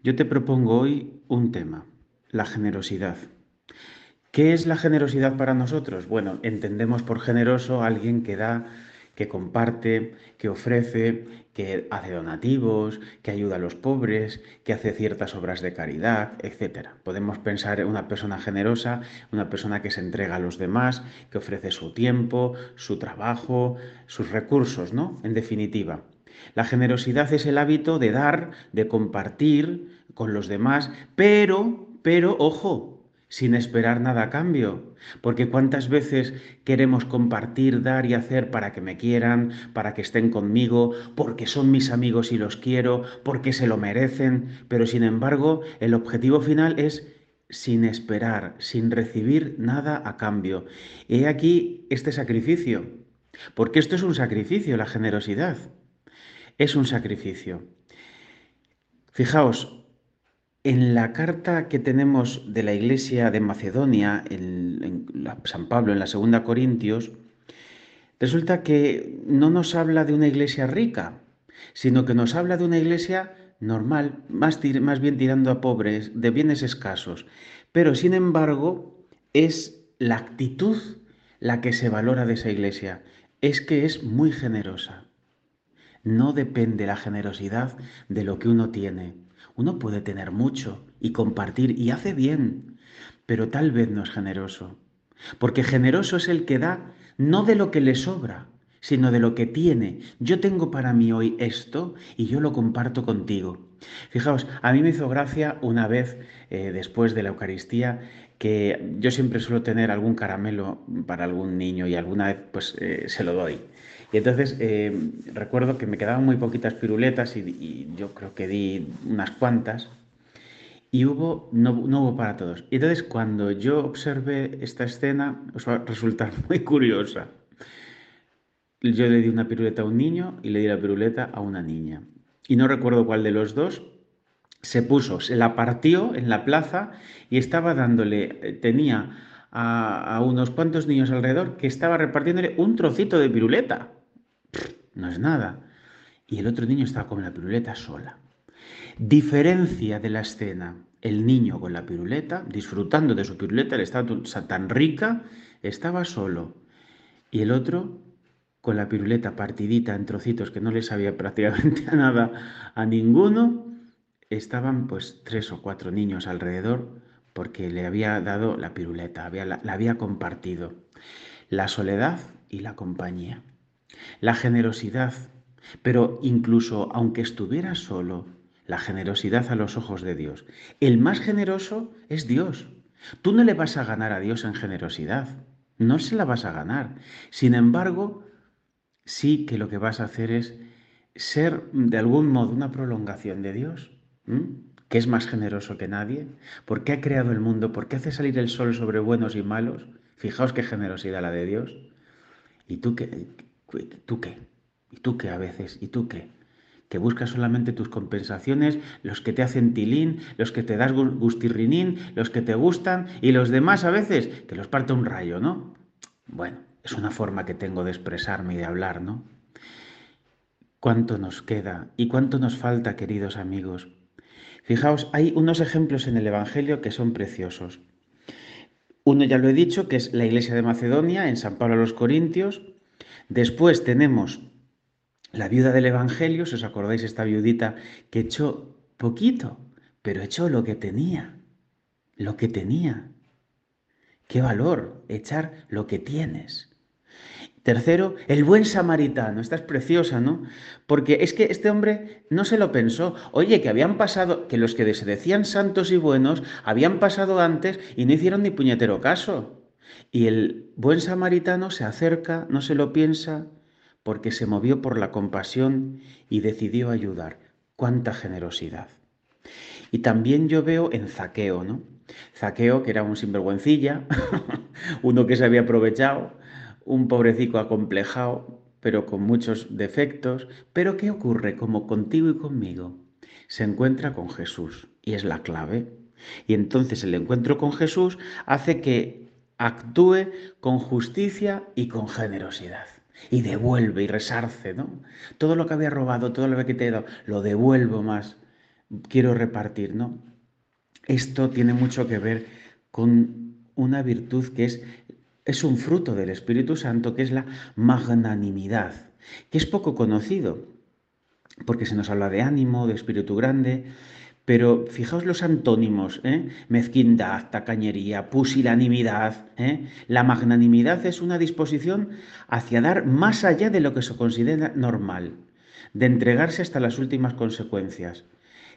Yo te propongo hoy un tema, la generosidad. ¿Qué es la generosidad para nosotros? Bueno, entendemos por generoso a alguien que da, que comparte, que ofrece, que hace donativos, que ayuda a los pobres, que hace ciertas obras de caridad, etc. Podemos pensar en una persona generosa, una persona que se entrega a los demás, que ofrece su tiempo, su trabajo, sus recursos, ¿no? En definitiva. La generosidad es el hábito de dar, de compartir con los demás, pero, pero, ojo, sin esperar nada a cambio. Porque cuántas veces queremos compartir, dar y hacer para que me quieran, para que estén conmigo, porque son mis amigos y los quiero, porque se lo merecen, pero sin embargo el objetivo final es sin esperar, sin recibir nada a cambio. He aquí este sacrificio, porque esto es un sacrificio, la generosidad es un sacrificio. Fijaos, en la carta que tenemos de la iglesia de Macedonia, en, San Pablo, en la segunda Corintios, resulta que no nos habla de una iglesia rica, sino que nos habla de una iglesia normal, más, más bien tirando a pobres, de bienes escasos. Pero sin embargo, es la actitud la que se valora de esa iglesia, es que es muy generosa. No depende la generosidad de lo que uno tiene. Uno puede tener mucho y compartir y hace bien, pero tal vez no es generoso. Porque generoso es el que da no de lo que le sobra, sino de lo que tiene. Yo tengo para mí hoy esto y yo lo comparto contigo. Fijaos, a mí me hizo gracia una vez eh, después de la Eucaristía que yo siempre suelo tener algún caramelo para algún niño y alguna vez pues eh, se lo doy. Y entonces eh, recuerdo que me quedaban muy poquitas piruletas y, yo creo que di unas cuantas y hubo, no, hubo para todos. Y entonces cuando yo observé esta escena, os muy curiosa. Yo le di una piruleta a un niño y le di la piruleta a una niña. Y no recuerdo cuál de los dos se puso, se la partió en la plaza y estaba dándole, eh, tenía a, a unos cuantos niños alrededor que estaba repartiéndole un trocito de piruleta no es nada. Y el otro niño estaba con la piruleta sola. Diferencia de la escena, el niño con la piruleta, disfrutando de su piruleta, le estaba tan rica, estaba solo. Y el otro con la piruleta partidita en trocitos que no le sabía prácticamente a nada a ninguno, estaban pues tres o cuatro niños alrededor porque le había dado la piruleta, había, la había compartido. La soledad y la compañía la generosidad, pero incluso aunque estuviera solo, la generosidad a los ojos de Dios. El más generoso es Dios. Tú no le vas a ganar a Dios en generosidad, no se la vas a ganar. Sin embargo, sí que lo que vas a hacer es ser de algún modo una prolongación de Dios, que es más generoso que nadie, porque ha creado el mundo, porque hace salir el sol sobre buenos y malos. Fijaos qué generosidad la de Dios. ¿Y tú qué, ¿Tú qué? ¿Y tú qué a veces? ¿Y tú qué? Que buscas solamente tus compensaciones, los que te hacen tilín, los que te das gustirrinín, los que te gustan y los demás a veces que los parte un rayo, ¿no? Bueno, es una forma que tengo de expresarme y de hablar, ¿no? ¿Cuánto nos queda y cuánto nos falta, queridos amigos? Fijaos, hay unos ejemplos en el Evangelio que son preciosos. Uno ya lo he dicho, que es la iglesia de Macedonia, en San Pablo a los Corintios, Después tenemos la viuda del Evangelio, si os acordáis, esta viudita que echó poquito, pero echó lo que tenía, lo que tenía. Qué valor echar lo que tienes. Tercero, el buen samaritano. Esta es preciosa, ¿no? Porque es que este hombre no se lo pensó. Oye, que habían pasado, que los que se decían santos y buenos habían pasado antes y no hicieron ni puñetero caso. Y el buen samaritano se acerca, no se lo piensa, porque se movió por la compasión y decidió ayudar. ¡Cuánta generosidad! Y también yo veo en Zaqueo, ¿no? Zaqueo, que era un sinvergüencilla, uno que se había aprovechado, un pobrecito acomplejado, pero con muchos defectos. Pero ¿qué ocurre? Como contigo y conmigo, se encuentra con Jesús y es la clave. Y entonces el encuentro con Jesús hace que actúe con justicia y con generosidad. Y devuelve y resarce, ¿no? Todo lo que había robado, todo lo que te he dado, lo devuelvo más, quiero repartir, ¿no? Esto tiene mucho que ver con una virtud que es, es un fruto del Espíritu Santo, que es la magnanimidad, que es poco conocido, porque se nos habla de ánimo, de espíritu grande, pero fijaos los antónimos, ¿eh? mezquindad, tacañería, pusilanimidad. ¿eh? La magnanimidad es una disposición hacia dar más allá de lo que se considera normal, de entregarse hasta las últimas consecuencias.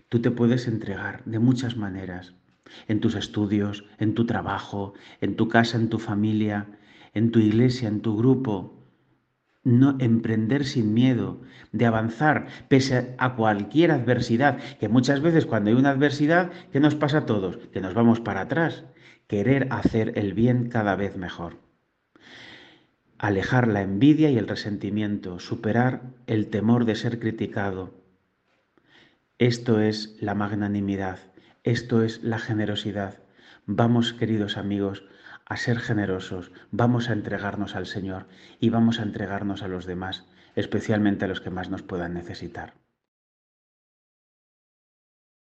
Tú te puedes entregar de muchas maneras, en tus estudios, en tu trabajo, en tu casa, en tu familia, en tu iglesia, en tu grupo, no emprender sin miedo, de avanzar pese a cualquier adversidad, que muchas veces cuando hay una adversidad, ¿qué nos pasa a todos? Que nos vamos para atrás, querer hacer el bien cada vez mejor. Alejar la envidia y el resentimiento, superar el temor de ser criticado. Esto es la magnanimidad, esto es la generosidad. Vamos, queridos amigos, a ser generosos, vamos a entregarnos al Señor y vamos a entregarnos a los demás, especialmente a los que más nos puedan necesitar.